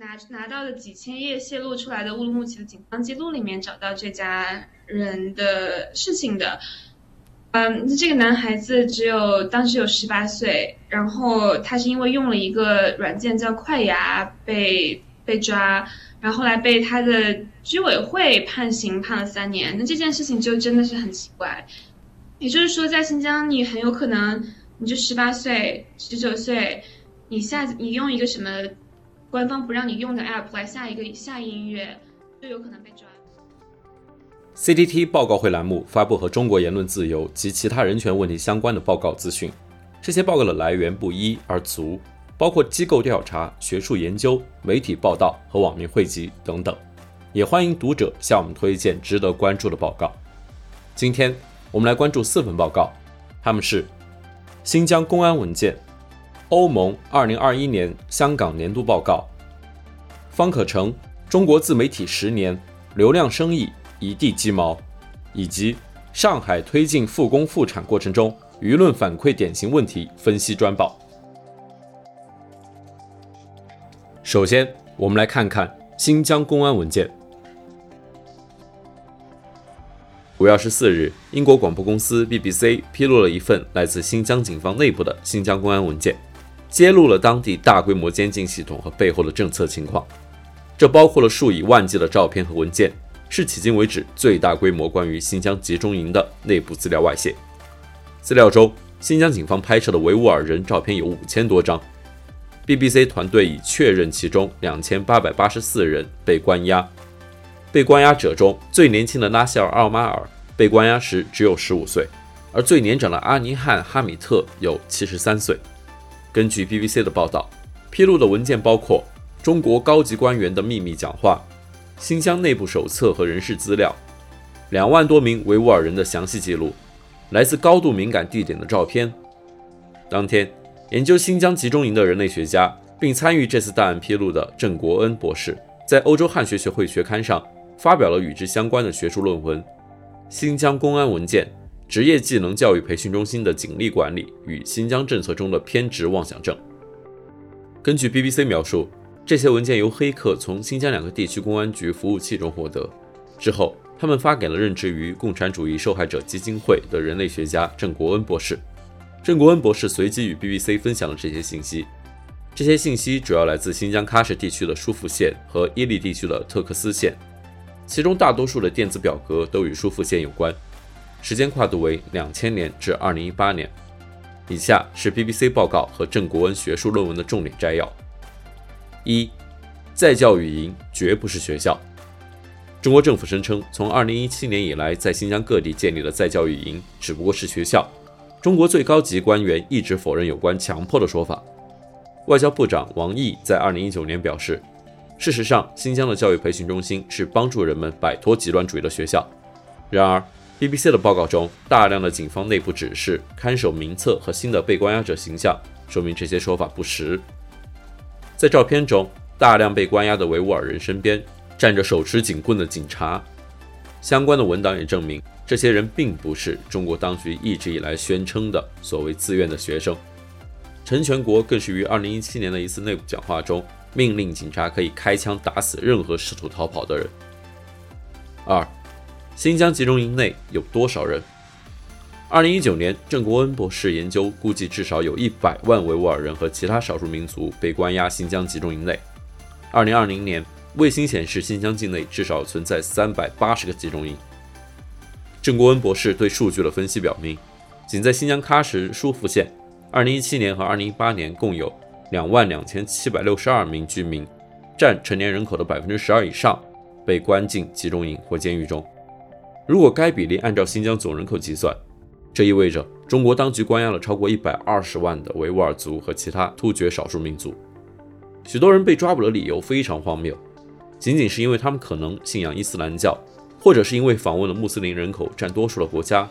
拿拿到的几千页泄露出来的乌鲁木齐的警方记录里面找到这家人的事情的。嗯，这个男孩子只有当时有十八岁，然后他是因为用了一个软件叫快牙被被抓，然后后来被他的居委会判刑判了三年。那这件事情就真的是很奇怪，也就是说，在新疆你很有可能你就十八岁、十九岁，你下你用一个什么？官方不让你用的 App 来下一个下一音乐，就有可能被抓。CTT 报告会栏目发布和中国言论自由及其他人权问题相关的报告资讯，这些报告的来源不一而足，包括机构调查、学术研究、媒体报道和网民汇集等等。也欢迎读者向我们推荐值得关注的报告。今天我们来关注四份报告，他们是新疆公安文件。欧盟二零二一年香港年度报告，方可成中国自媒体十年流量生意一地鸡毛，以及上海推进复工复产过程中舆论反馈典型问题分析专报。首先，我们来看看新疆公安文件。五月二十四日，英国广播公司 BBC 披露了一份来自新疆警方内部的新疆公安文件。揭露了当地大规模监禁系统和背后的政策情况，这包括了数以万计的照片和文件，是迄今为止最大规模关于新疆集中营的内部资料外泄。资料中，新疆警方拍摄的维吾尔人照片有五千多张。BBC 团队已确认其中两千八百八十四人被关押，被关押者中最年轻的拉希尔·奥马尔被关押时只有十五岁，而最年长的阿尼汉·哈米特有七十三岁。根据 BBC 的报道，披露的文件包括中国高级官员的秘密讲话、新疆内部手册和人事资料、两万多名维吾尔人的详细记录、来自高度敏感地点的照片。当天，研究新疆集中营的人类学家并参与这次档案披露的郑国恩博士，在欧洲汉学学会学刊上发表了与之相关的学术论文《新疆公安文件》。职业技能教育培训中心的警力管理与新疆政策中的偏执妄想症。根据 BBC 描述，这些文件由黑客从新疆两个地区公安局服务器中获得，之后他们发给了任职于共产主义受害者基金会的人类学家郑国恩博士。郑国恩博士随即与 BBC 分享了这些信息。这些信息主要来自新疆喀什地区的疏附县和伊犁地区的特克斯县，其中大多数的电子表格都与疏附县有关。时间跨度为两千年至二零一八年。以下是 BBC 报告和郑国恩学术论文的重点摘要：一，在教育营绝不是学校。中国政府声称，从二零一七年以来，在新疆各地建立的在教育营只不过是学校。中国最高级官员一直否认有关强迫的说法。外交部长王毅在二零一九年表示，事实上，新疆的教育培训中心是帮助人们摆脱极端主义的学校。然而，BBC 的报告中，大量的警方内部指示、看守名册和新的被关押者形象，说明这些说法不实。在照片中，大量被关押的维吾尔人身边站着手持警棍的警察。相关的文档也证明，这些人并不是中国当局一直以来宣称的所谓自愿的学生。陈全国更是于2017年的一次内部讲话中，命令警察可以开枪打死任何试图逃跑的人。二。新疆集中营内有多少人？二零一九年，郑国恩博士研究估计，至少有一百万维吾尔人和其他少数民族被关押新疆集中营内。二零二零年，卫星显示新疆境内至少存在三百八十个集中营。郑国恩博士对数据的分析表明，仅在新疆喀什疏附县，二零一七年和二零一八年共有两万两千七百六十二名居民，占成年人口的百分之十二以上，被关进集中营或监狱中。如果该比例按照新疆总人口计算，这意味着中国当局关押了超过一百二十万的维吾尔族和其他突厥少数民族。许多人被抓捕的理由非常荒谬，仅仅是因为他们可能信仰伊斯兰教，或者是因为访问了穆斯林人口占多数的国家。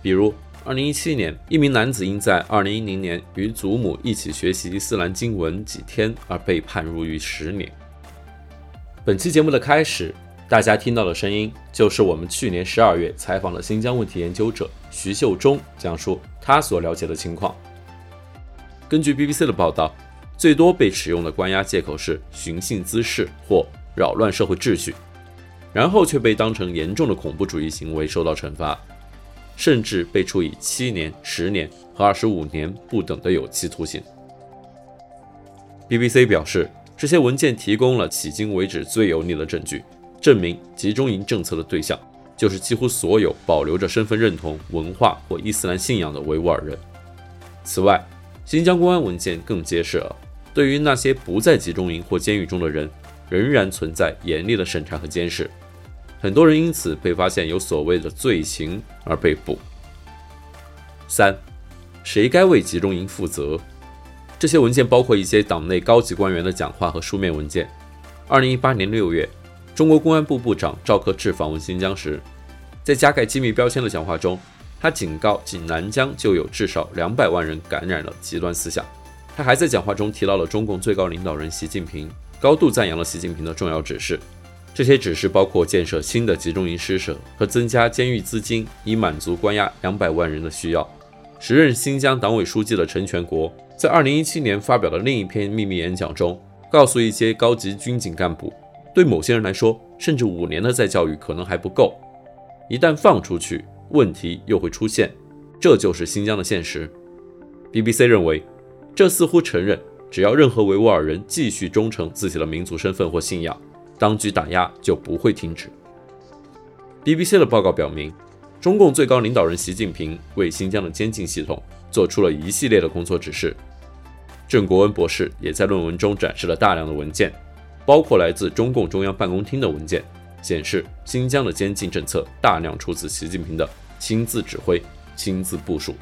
比如，2017年，一名男子因在2010年与祖母一起学习伊斯兰经文几天而被判入狱十年。本期节目的开始。大家听到的声音，就是我们去年十二月采访的新疆问题研究者徐秀忠讲述他所了解的情况。根据 BBC 的报道，最多被使用的关押借口是寻衅滋事或扰乱社会秩序，然后却被当成严重的恐怖主义行为受到惩罚，甚至被处以七年、十年和二十五年不等的有期徒刑。BBC 表示，这些文件提供了迄今为止最有力的证据，证明集中营政策的对象就是几乎所有保留着身份认同、文化或伊斯兰信仰的维吾尔人。此外，新疆公安文件更揭示了，对于那些不在集中营或监狱中的人，仍然存在严厉的审查和监视。很多人因此被发现有所谓的罪行而被捕。三，谁该为集中营负责？这些文件包括一些党内高级官员的讲话和书面文件。二零一八年六月，中国公安部部长赵克志访问新疆时，在加盖机密标签的讲话中，他警告仅南疆就有至少两百万人感染了极端思想。他还在讲话中提到了中共最高领导人习近平，高度赞扬了习近平的重要指示。这些指示包括建设新的集中营施舍和增加监狱资金，以满足关押两百万人的需要。时任新疆党委书记的陈全国在二零一七年发表的另一篇秘密演讲中，告诉一些高级军警干部，对某些人来说，甚至五年的再教育可能还不够。一旦放出去，问题又会出现。这就是新疆的现实。BBC 认为。这似乎承认，只要任何维吾尔人继续忠诚自己的民族身份或信仰，当局打压就不会停止。BBC 的报告表明，中共最高领导人习近平为新疆的监禁系统做出了一系列的工作指示。郑国恩博士也在论文中展示了大量的文件，包括来自中共中央办公厅的文件，显示新疆的监禁政策大量出自习近平的亲自指挥、亲自部署。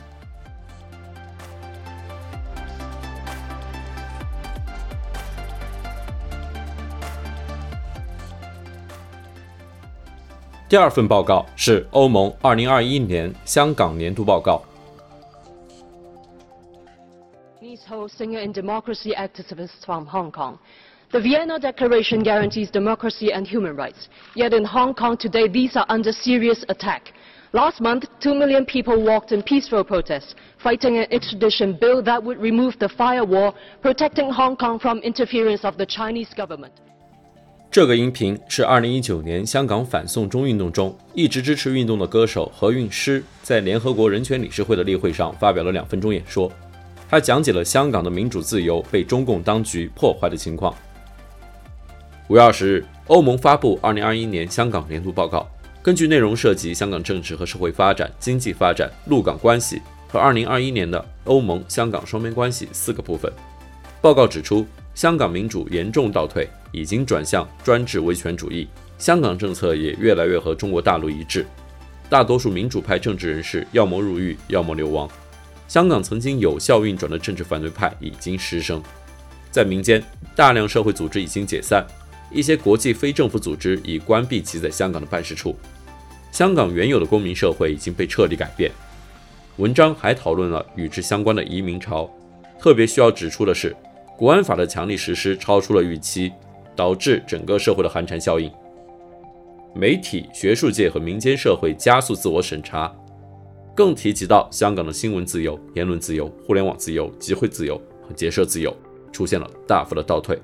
第二份报告是欧盟2021年香港年度报告。Singer and democracy activists from Hong Kong. The Vienna Declaration guarantees democracy and human rights. Yet in Hong Kong today, these are under serious attack. Last month, two million people walked in peaceful protest, fighting an extradition bill that would remove the firewall, protecting Hong Kong from interference of the Chinese government. 这个音频是2019年香港反送中运动中一直支持运动的歌手何韵诗在联合国人权理事会的例会上发表了两分钟演说。他讲解了香港的民主自由被中共当局破坏的情况。 五月二十日，欧盟发布2021年香港年度报告，根据内容涉及香港政治和社会发展、经济发展、陆港关系和2021年的欧盟香港双边关系四个部分。报告指出，香港民主严重倒退。已经转向专制威权主义，香港政策也越来越和中国大陆一致。大多数民主派政治人士要么入狱，要么流亡。香港曾经有效运转的政治反对派已经失声。在民间，大量社会组织已经解散，一些国际非政府组织已关闭其在香港的办事处。香港原有的公民社会已经被彻底改变。文章还讨论了与之相关的移民潮。特别需要指出的是，国安法的强力实施超出了预期。导致整个社会的寒蝉效应，媒体、学术界和民间社会加速自我审查，更提及到香港的新闻自由、言论自由、互联网自由、集会自由和结社自由出现了大幅的倒退。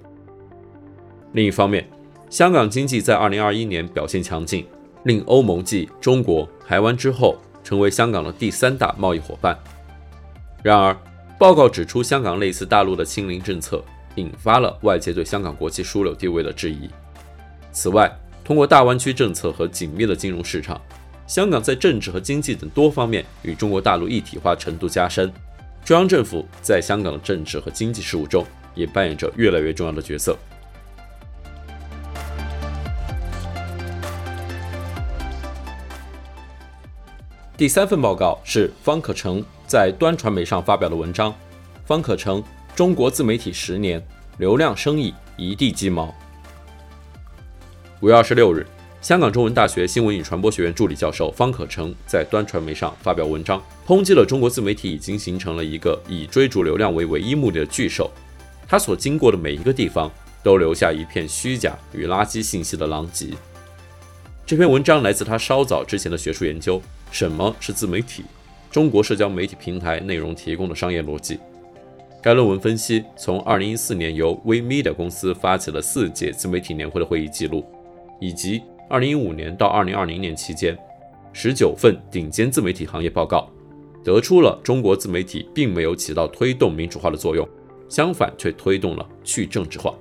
另一方面，香港经济在2021年表现强劲，令欧盟继中国、台湾之后成为香港的第三大贸易伙伴。然而，报告指出，香港类似大陆的清零政策。引发了外界对香港国际枢纽地位的质疑。此外，通过大湾区政策和紧密的金融市场，香港在政治和经济等多方面与中国大陆一体化程度加深。中央政府在香港的政治和经济事务中也扮演着越来越重要的角色。第三份报告是方可成在端传媒上发表的文章。方可成。中国自媒体十年，流量生意一地鸡毛。五月二十六日，香港中文大学新闻与传播学院助理教授方可成在端传媒上发表文章，抨击了中国自媒体已经形成了一个以追逐流量为唯一目的的巨兽，它所经过的每一个地方都留下一片虚假与垃圾信息的狼藉。这篇文章来自他稍早之前的学术研究：什么是自媒体？中国社交媒体平台内容提供的商业逻辑。该论文分析从2014年由 WeMedia 公司发起的四届自媒体年会的会议记录，以及2015年到2020年期间十九份顶尖自媒体行业报告，得出了中国自媒体并没有起到推动民主化的作用，相反却推动了去政治化。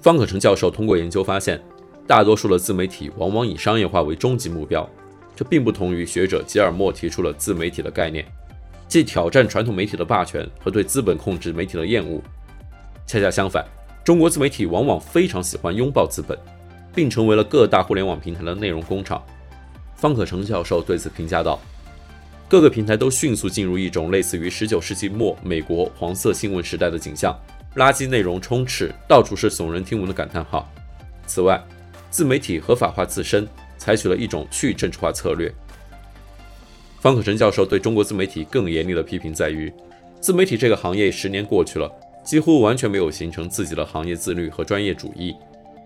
方可成教授通过研究发现，大多数的自媒体往往以商业化为终极目标，这并不同于学者吉尔莫提出了自媒体的概念。既挑战传统媒体的霸权和对资本控制媒体的厌恶，恰恰相反，中国自媒体往往非常喜欢拥抱资本，并成为了各大互联网平台的内容工厂。方可成教授对此评价道：“各个平台都迅速进入一种类似于19世纪末美国黄色新闻时代的景象，垃圾内容充斥，到处是耸人听闻的感叹号。此外，自媒体合法化自身，采取了一种去政治化策略。”方可成教授对中国自媒体更严厉的批评在于，自媒体这个行业十年过去了，几乎完全没有形成自己的行业自律和专业主义，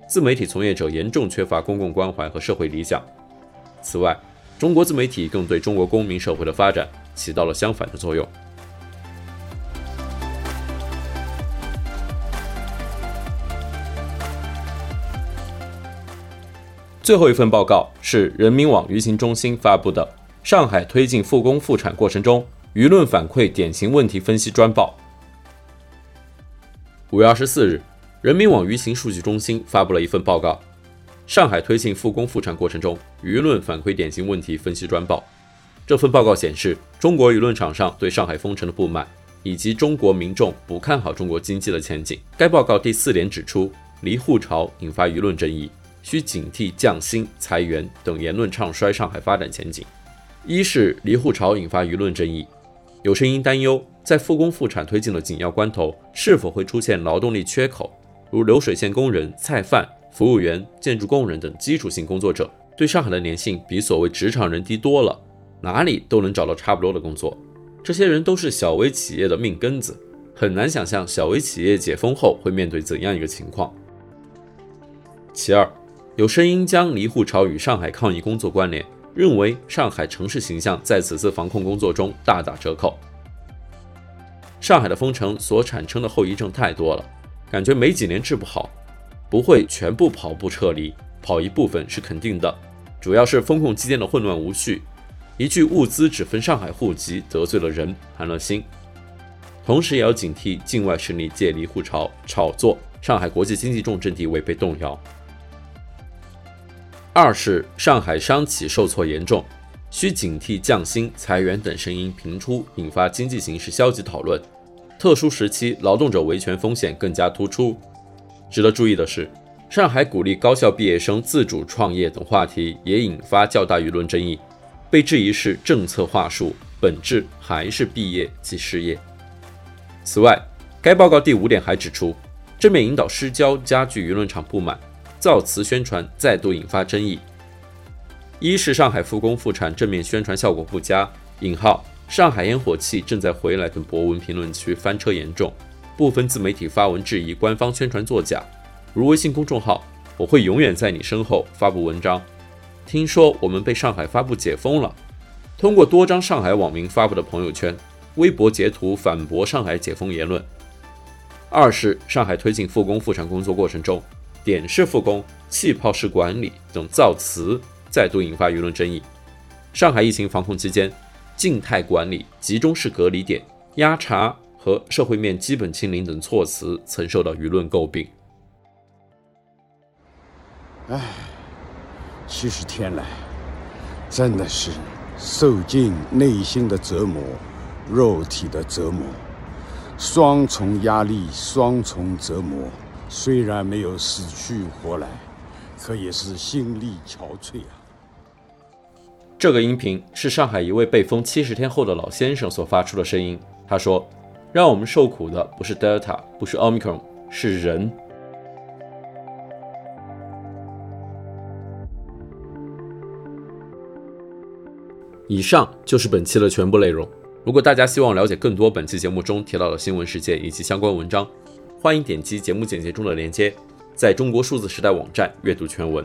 自媒体从业者严重缺乏公共关怀和社会理想。此外，中国自媒体更对中国公民社会的发展起到了相反的作用。最后一份报告是人民网舆情中心发布的。上海推进复工复产过程中，舆论反馈典型问题分析专报。五月二十四日，人民网舆情数据中心发布了一份报告，《上海推进复工复产过程中，舆论反馈典型问题分析专报》。这份报告显示，中国舆论场上对上海封城的不满，以及中国民众不看好中国经济的前景。该报告第四点指出，离沪潮引发舆论争议，需警惕降薪、裁员等言论唱衰上海发展前景。一是离沪潮引发舆论争议，有声音担忧，在复工复产推进的紧要关头，是否会出现劳动力缺口，如流水线工人、菜贩、服务员、建筑工人等基础性工作者，对上海的粘性比所谓职场人低多了，哪里都能找到差不多的工作。这些人都是小微企业的命根子，很难想象小微企业解封后会面对怎样一个情况。其二，有声音将离沪潮与上海抗疫工作关联。认为上海城市形象在此次防控工作中大打折扣。上海的封城所产生的后遗症太多了，感觉没几年治不好，不会全部跑步撤离，跑一部分是肯定的。主要是封控期间的混乱无序，一句物资只分上海户籍得罪了人，寒了心。同时也要警惕境外势力借离沪潮炒作上海国际经济重镇地位被动摇。二是上海商企受挫严重，需警惕降薪、裁员等声音频出，引发经济形势消极讨论。特殊时期，劳动者维权风险更加突出。值得注意的是，上海鼓励高校毕业生自主创业等话题也引发较大舆论争议，被质疑是政策话术，本质还是毕业即失业。此外，该报告第五点还指出，正面引导失焦，加剧舆论场不满。造词宣传再度引发争议。一是上海复工复产正面宣传效果不佳，引号上海烟火气正在回来等博文评论区翻车严重，部分自媒体发文质疑官方宣传作假，如微信公众号“我会永远在你身后”发布文章，听说我们被上海发布解封了，通过多张上海网民发布的朋友圈、微博截图反驳上海解封言论。二是上海推进复工复产工作过程中。点式复工、气泡式管理等造词再度引发舆论争议。上海疫情防控期间，静态管理、集中式隔离点、压茶和社会面基本清零等措辞曾受到舆论诟病。唉，七十天来，真的是受尽内心的折磨、肉体的折磨，双重压力、双重折磨。虽然没有死去活来，可也是心力憔悴啊。这个音频是上海一位被封七十天后的老先生所发出的声音。他说：“让我们受苦的不是 Delta，不是 Omicron，是人。”以上就是本期的全部内容。如果大家希望了解更多本期节目中提到的新闻事件以及相关文章，欢迎点击节目简介中的链接，在中国数字时代网站阅读全文。